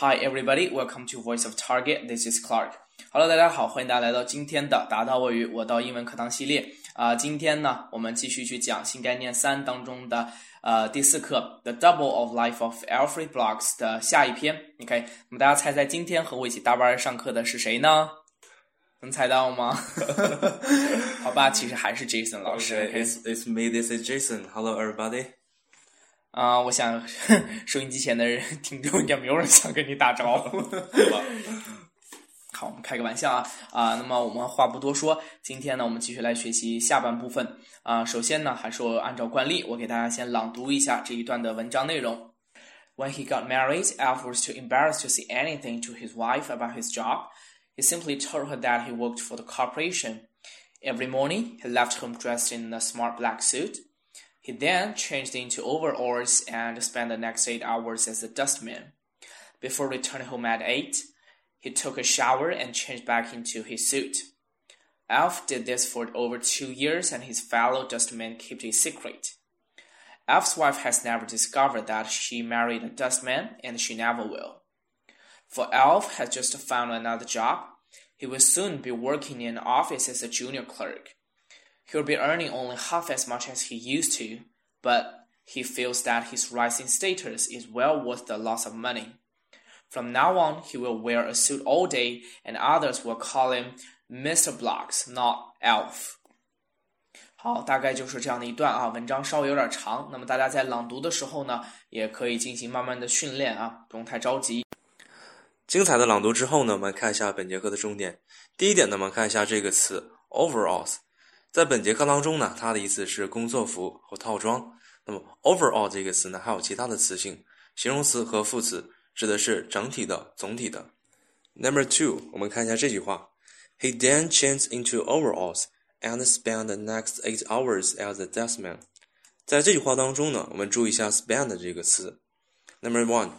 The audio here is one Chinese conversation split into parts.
Hi everybody, welcome to Voice of Target. This is Clark. Hello，大家好，欢迎大家来到今天的达到位于我到英文课堂系列啊、今天呢，我们继续去讲新概念三当中的呃第四课 The Double of Life of Alfred Blocks 的下一篇。OK，那么大家猜猜今天和我一起搭班上课的是谁呢？能猜到吗？好吧，其实还是 Jason 老师。Okay, it's it's me. This is Jason. Hello, everybody. 啊、我想收音机前的人听众应该没有人想跟你打招呼。好，我们开个玩笑啊啊、那么我们话不多说，今天呢，我们继续来学习下半部分啊、首先呢，还是我按照惯例，我给大家先朗读一下这一段的文章内容。When he got married, Alf was too embarrassed to say anything to his wife about his job. He simply told her that he worked for the corporation. Every morning, he left home dressed in a smart black suit. He then changed into overalls and spent the next eight hours as a dustman. Before returning home at eight, he took a shower and changed back into his suit. Alf did this for over two years, and his fellow dustmen kept it secret. Alf's wife has never discovered that she married a dustman, and she never will. For Alf has just found another job. He will soon be working in an office as a junior clerk He'll be earning only half as much as he used to, but he feels that his rising status is well worth the loss of money. From now on, he will wear a suit all day, and others will call him Mr. Blocks, not Elf. 好，大概就是这样的一段啊，文章稍微有点长，那么大家在朗读的时候呢，也可以进行慢慢的训练啊，不用太着急。精彩的朗读之后呢，我们看一下本节课的重点。第一点呢，我们看一下这个词 overalls。 在本节课当中呢，它的意思是工作服或套装。那么 overall 这个词呢，还有其他的词性，形容词和副词，指的是整体的、总体的。Number two，我们看一下这句话：He then changed into overalls and spent the next eight hours as a dustman。在这句话当中呢，我们注意一下 spend 这个词。Number one。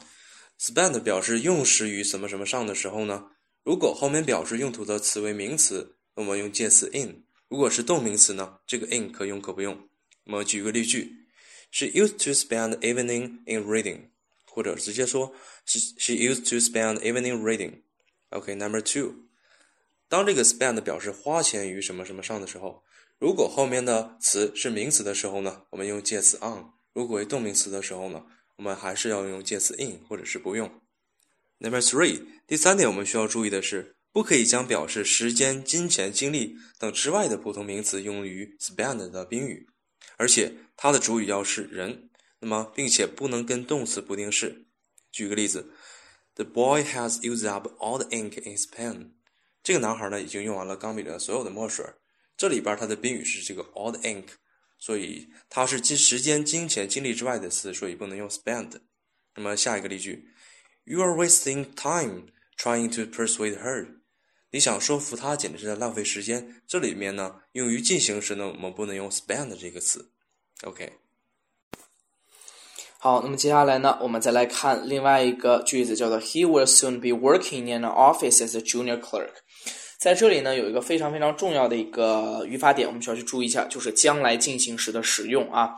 spend 表示用时于什么什么上的时候呢？如果后面表示用途的词为名词，那么用介词 in；如果是动名词呢，这个 in 可用可不用。那么举一个例句：She used to spend evening in reading，或者直接说 she she used to spend evening reading。OK，number、two，当这个 spend 表示花钱于什么什么上的时候，如果后面的词是名词的时候呢，我们用介词 on；如果为动名词的时候呢，我们还是要用介词 in 或者是不用。Number three，第三点我们需要注意的是，不可以将表示时间、金钱、精力等之外的普通名词用于 spend 的宾语，而且它的主语要是人，那么并且不能跟动词不定式。举个例子，The boy has used up all the ink in his pen。这个男孩呢已经用完了钢笔的所有的墨水。这里边它的宾语是这个 all the ink。所以它是金时间、金钱、精力之外的词，所以不能用 spend。那么下一个例句，You are wasting time trying to persuade her。你想说服他，简直是在浪费时间。这里面呢，用于进行时呢，我们不能用 spend 这个词。OK。好，那么接下来呢，我们再来看另外一个句子，叫做 He will soon be working in an office as a junior clerk。在这里呢，有一个非常非常重要的一个语法点，我们需要去注意一下，就是将来进行时的使用啊。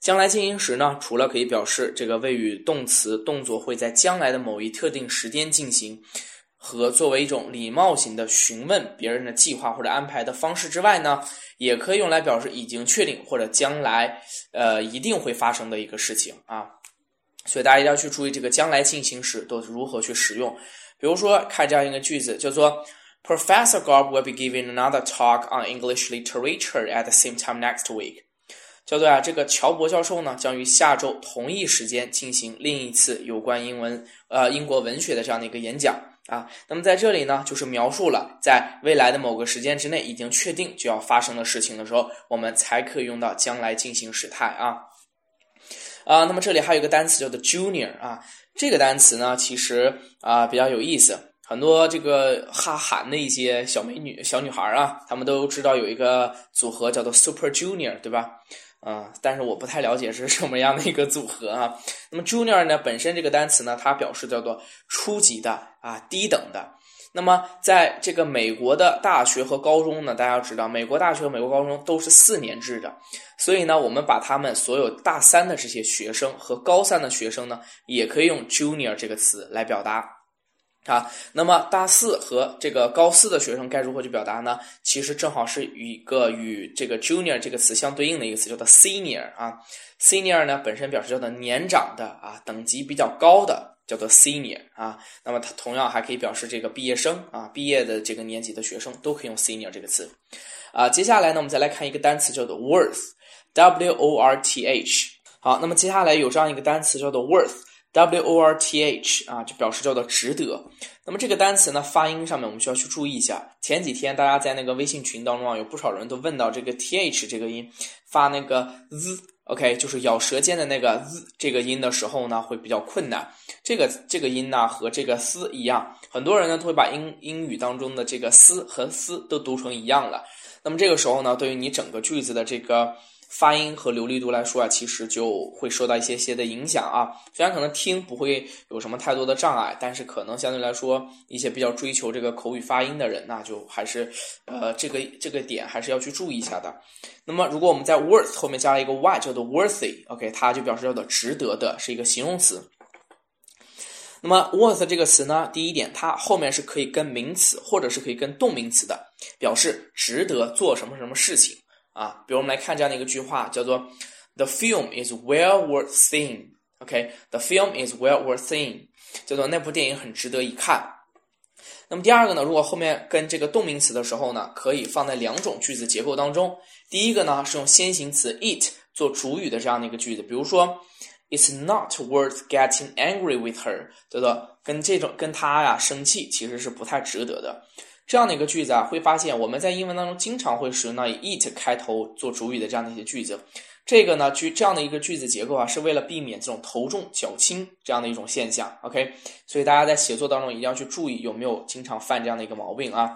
将来进行时呢，除了可以表示这个谓语动词动作会在将来的某一特定时间进行，和作为一种礼貌型的询问别人的计划或者安排的方式之外呢，也可以用来表示已经确定或者将来呃一定会发生的一个事情啊。所以大家一定要去注意这个将来进行时都是如何去使用。比如说看这样一个句子，叫做。Professor Garb will be giving another talk on English literature at the same time next week。叫做啊，这个乔博教授呢，将于下周同一时间进行另一次有关英文呃英国文学的这样的一个演讲啊。那么在这里呢，就是描述了在未来的某个时间之内已经确定就要发生的事情的时候，我们才可以用到将来进行时态啊。啊，那么这里还有一个单词叫做 junior 啊，这个单词呢，其实啊比较有意思。很多这个哈韩的一些小美女、小女孩啊，她们都知道有一个组合叫做 Super Junior，对吧？啊、但是我不太了解是什么样的一个组合啊。那么 Junior 呢，本身这个单词呢，它表示叫做初级的啊、低等的。那么在这个美国的大学和高中呢，大家要知道，美国大学和美国高中都是四年制的，所以呢，我们把他们所有大三的这些学生和高三的学生呢，也可以用 Junior 这个词来表达。啊，那么大四和这个高四的学生该如何去表达呢？其实正好是与一个与这个 junior 这个词相对应的一个词，叫做 senior 啊。senior 呢本身表示叫做年长的啊，等级比较高的叫做 senior 啊。那么它同样还可以表示这个毕业生啊，毕业的这个年级的学生都可以用 senior 这个词啊。接下来呢，我们再来看一个单词叫做 worth，w o r t h。好，那么接下来有这样一个单词叫做 worth。W O R T H 啊，就表示叫做值得。那么这个单词呢，发音上面我们需要去注意一下。前几天大家在那个微信群当中啊，有不少人都问到这个 T H 这个音发那个 z，OK，就是咬舌尖的那个 z 这个音的时候呢，会比较困难。这个这个音呢和这个 s 一样，很多人呢都会把英英语当中的这个 s 和 s 都读成一样了。那么这个时候呢，对于你整个句子的这个。发音和流利度来说啊，其实就会受到一些些的影响啊。虽然可能听不会有什么太多的障碍，但是可能相对来说，一些比较追求这个口语发音的人，那就还是呃这个这个点还是要去注意一下的。那么，如果我们在 worth 后面加了一个 y，叫做 worthy，OK，它就表示叫做值得的，是一个形容词。那么 worth 这个词呢，第一点，它后面是可以跟名词或者是可以跟动名词的，表示值得做什么什么事情。啊，比如我们来看这样的一个句话，叫做 "The film is well worth seeing." OK，The film is well worth seeing，叫做那部电影很值得一看。那么第二个呢，如果后面跟这个动名词的时候呢，可以放在两种句子结构当中。第一个呢是用先行词 it 做主语的这样的一个句子，比如说 "It's not worth getting angry with her." 叫做跟这种跟他呀生气其实是不太值得的。这样的一个句子啊，会发现我们在英文当中经常会使用到以 it 开头做主语的这样的一些句子。这个呢，句这样的一个句子结构啊，是为了避免这种头重脚轻这样的一种现象。OK，所以大家在写作当中一定要去注意有没有经常犯这样的一个毛病啊。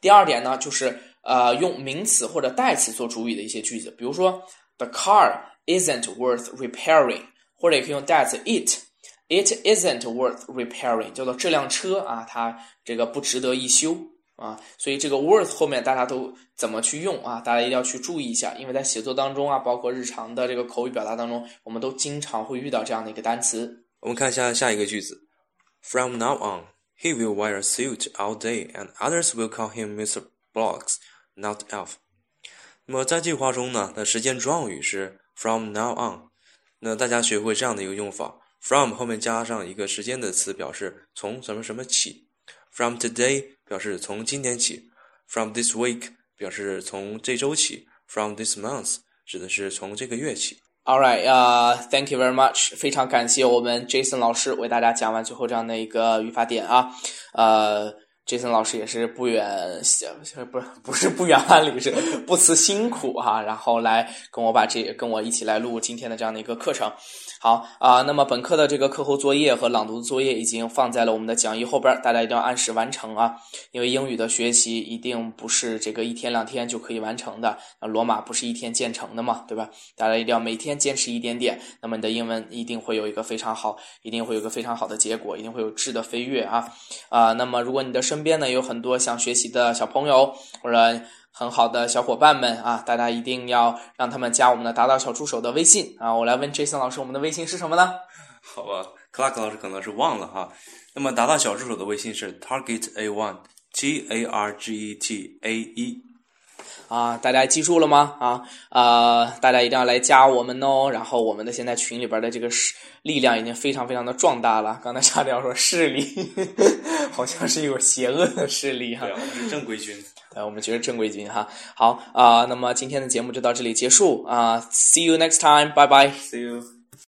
第二点呢，就是呃用名词或者代词做主语的一些句子，比如说 The car isn't worth repairing，或者也可以用代词 it。It isn't worth repairing，叫做这辆车啊，它这个不值得一修啊。所以这个 worth 后面大家都怎么去用啊？大家一定要去注意一下，因为在写作当中啊，包括日常的这个口语表达当中，我们都经常会遇到这样的一个单词。我们看一下下一个句子：From now on, he will wear a suit all day, and others will call him Mr. Blocks, not Elf。那么在这句话中呢，那时间状语是 from now on。那大家学会这样的一个用法。From 后面加上一个时间的词，表示从什么什么起。From today 表示从今天起。From this week 表示从这周起。From this month 指的是从这个月起。All right，呃，Thank you very much，非常感谢我们 Jason 老师为大家讲完最后这样的一个语法点啊，呃。Jason 老师也是不远，不是 不是不远万里，是不辞辛苦哈，然后来跟我把这跟我一起来录今天的这样的一个课程。好啊，那么本课的这个课后作业和朗读作业已经放在了我们的讲义后边，大家一定要按时完成啊！因为英语的学习一定不是这个一天两天就可以完成的，那罗马不是一天建成的嘛，对吧？大家一定要每天坚持一点点，那么你的英文一定会有一个非常好，一定会有个非常好的结果，一定会有质的飞跃啊！啊，那么如果你的身身边呢有很多想学习的小朋友或者。很好的小伙伴们啊，大家一定要让他们加我们的达到小助手的微信啊！我来问 Jason 老师，我们的微信是什么呢？好吧，Clark 老师可能是忘了哈。那么达到小助手的微信是 Target A One，T A R G E T A E。啊，大家记住了吗？啊啊，大家一定要来加我们哦。然后我们的现在群里边的这个势力量已经非常非常的壮大了。刚才差点要说势力，好像是有邪恶的势力哈。对，我们是正规军。呃，我们觉得正规军哈。好啊，那么今天的节目就到这里结束啊。See you next time，拜拜。See you。